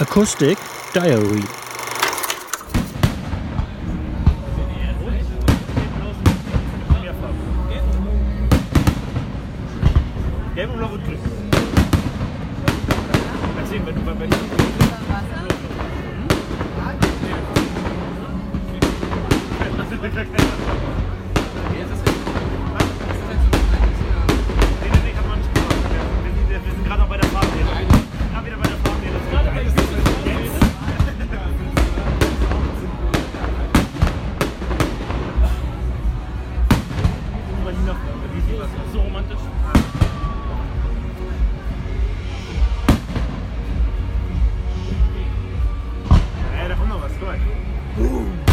Acoustic Diary. Gäbe oder was drüben? Erzähl mir, wenn du bei Thank you. so romantisch. Ey, da kommt noch was, guck mal. Boom.